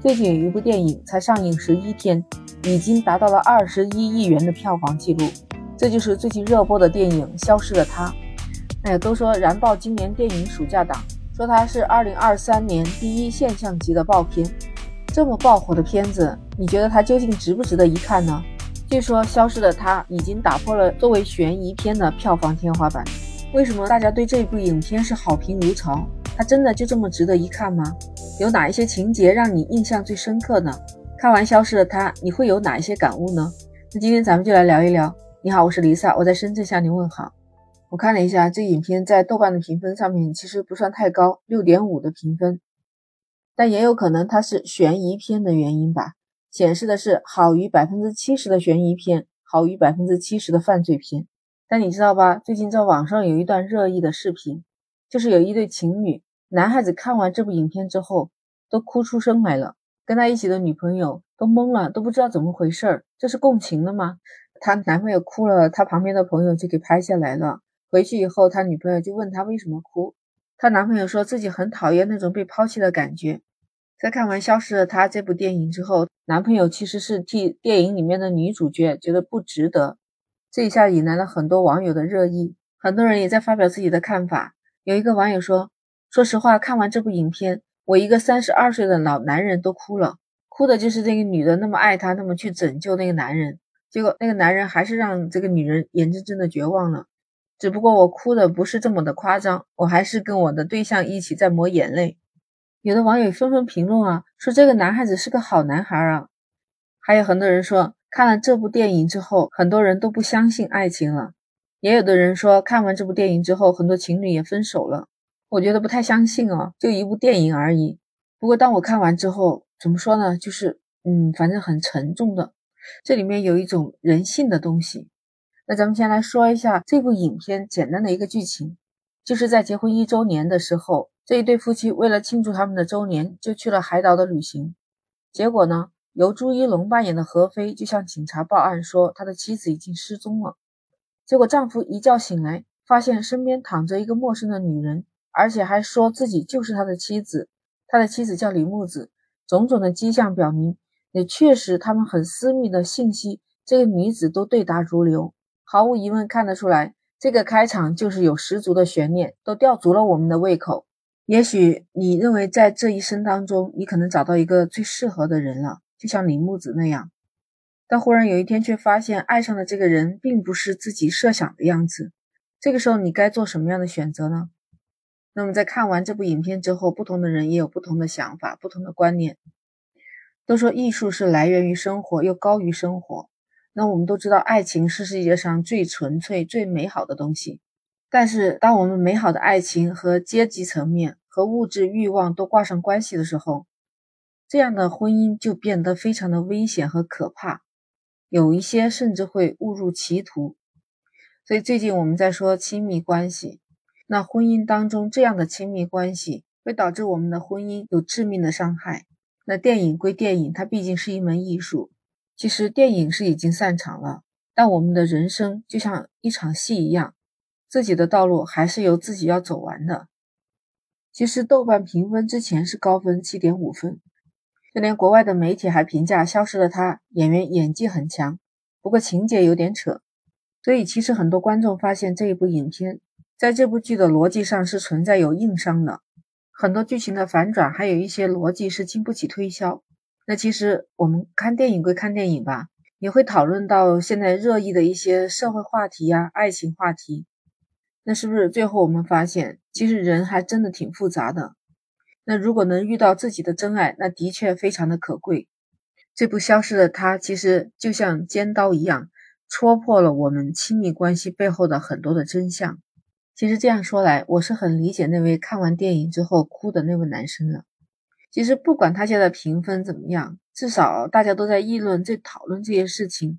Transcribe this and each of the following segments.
最近有一部电影才上映十一天，已经达到了二十一亿元的票房纪录。这就是最近热播的电影《消失的她》。哎呀，都说燃爆今年电影暑假档，说它是二零二三年第一现象级的爆片。这么爆火的片子，你觉得它究竟值不值得一看呢？据说《消失的她》已经打破了作为悬疑片的票房天花板。为什么大家对这部影片是好评如潮？它真的就这么值得一看吗？有哪一些情节让你印象最深刻呢？看完《消失的她》，你会有哪一些感悟呢？那今天咱们就来聊一聊。你好，我是 Lisa，我在深圳向您问好。我看了一下这影片在豆瓣的评分上面其实不算太高，六点五的评分，但也有可能它是悬疑片的原因吧，显示的是好于百分之七十的悬疑片，好于百分之七十的犯罪片。但你知道吧？最近在网上有一段热议的视频，就是有一对情侣。男孩子看完这部影片之后，都哭出声来了，跟他一起的女朋友都懵了，都不知道怎么回事儿，这是共情了吗？他男朋友哭了，他旁边的朋友就给拍下来了。回去以后，他女朋友就问他为什么哭，他男朋友说自己很讨厌那种被抛弃的感觉。在看完《消失的她》这部电影之后，男朋友其实是替电影里面的女主角觉得不值得，这一下引来了很多网友的热议，很多人也在发表自己的看法。有一个网友说。说实话，看完这部影片，我一个三十二岁的老男人都哭了，哭的就是这个女的那么爱他，那么去拯救那个男人，结果那个男人还是让这个女人眼睁睁的绝望了。只不过我哭的不是这么的夸张，我还是跟我的对象一起在抹眼泪。有的网友纷纷评论啊，说这个男孩子是个好男孩啊。还有很多人说，看了这部电影之后，很多人都不相信爱情了。也有的人说，看完这部电影之后，很多情侣也分手了。我觉得不太相信哦，就一部电影而已。不过当我看完之后，怎么说呢？就是，嗯，反正很沉重的。这里面有一种人性的东西。那咱们先来说一下这部影片简单的一个剧情，就是在结婚一周年的时候，这一对夫妻为了庆祝他们的周年，就去了海岛的旅行。结果呢，由朱一龙扮演的何飞就向警察报案说他的妻子已经失踪了。结果丈夫一觉醒来，发现身边躺着一个陌生的女人。而且还说自己就是他的妻子，他的妻子叫李木子。种种的迹象表明，也确实他们很私密的信息，这个女子都对答如流。毫无疑问看得出来，这个开场就是有十足的悬念，都吊足了我们的胃口。也许你认为在这一生当中，你可能找到一个最适合的人了，就像李木子那样，但忽然有一天却发现，爱上的这个人并不是自己设想的样子。这个时候，你该做什么样的选择呢？那么在看完这部影片之后，不同的人也有不同的想法、不同的观念。都说艺术是来源于生活，又高于生活。那我们都知道，爱情是世界上最纯粹、最美好的东西。但是，当我们美好的爱情和阶级层面、和物质欲望都挂上关系的时候，这样的婚姻就变得非常的危险和可怕。有一些甚至会误入歧途。所以最近我们在说亲密关系。那婚姻当中这样的亲密关系会导致我们的婚姻有致命的伤害。那电影归电影，它毕竟是一门艺术。其实电影是已经散场了，但我们的人生就像一场戏一样，自己的道路还是由自己要走完的。其实豆瓣评分之前是高分七点五分，就连国外的媒体还评价《消失的她》演员演技很强，不过情节有点扯。所以其实很多观众发现这一部影片。在这部剧的逻辑上是存在有硬伤的，很多剧情的反转，还有一些逻辑是经不起推销。那其实我们看电影归看电影吧，也会讨论到现在热议的一些社会话题呀、爱情话题。那是不是最后我们发现，其实人还真的挺复杂的？那如果能遇到自己的真爱，那的确非常的可贵。这部消失的他，其实就像尖刀一样，戳破了我们亲密关系背后的很多的真相。其实这样说来，我是很理解那位看完电影之后哭的那位男生的。其实不管他现在评分怎么样，至少大家都在议论、在讨论这些事情，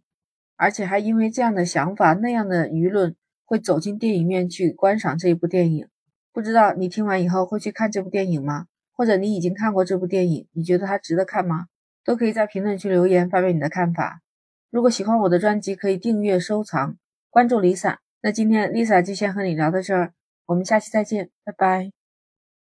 而且还因为这样的想法、那样的舆论，会走进电影院去观赏这一部电影。不知道你听完以后会去看这部电影吗？或者你已经看过这部电影，你觉得它值得看吗？都可以在评论区留言发表你的看法。如果喜欢我的专辑，可以订阅、收藏、关注 Lisa。那今天 Lisa 就先和你聊到这儿，我们下期再见，拜拜。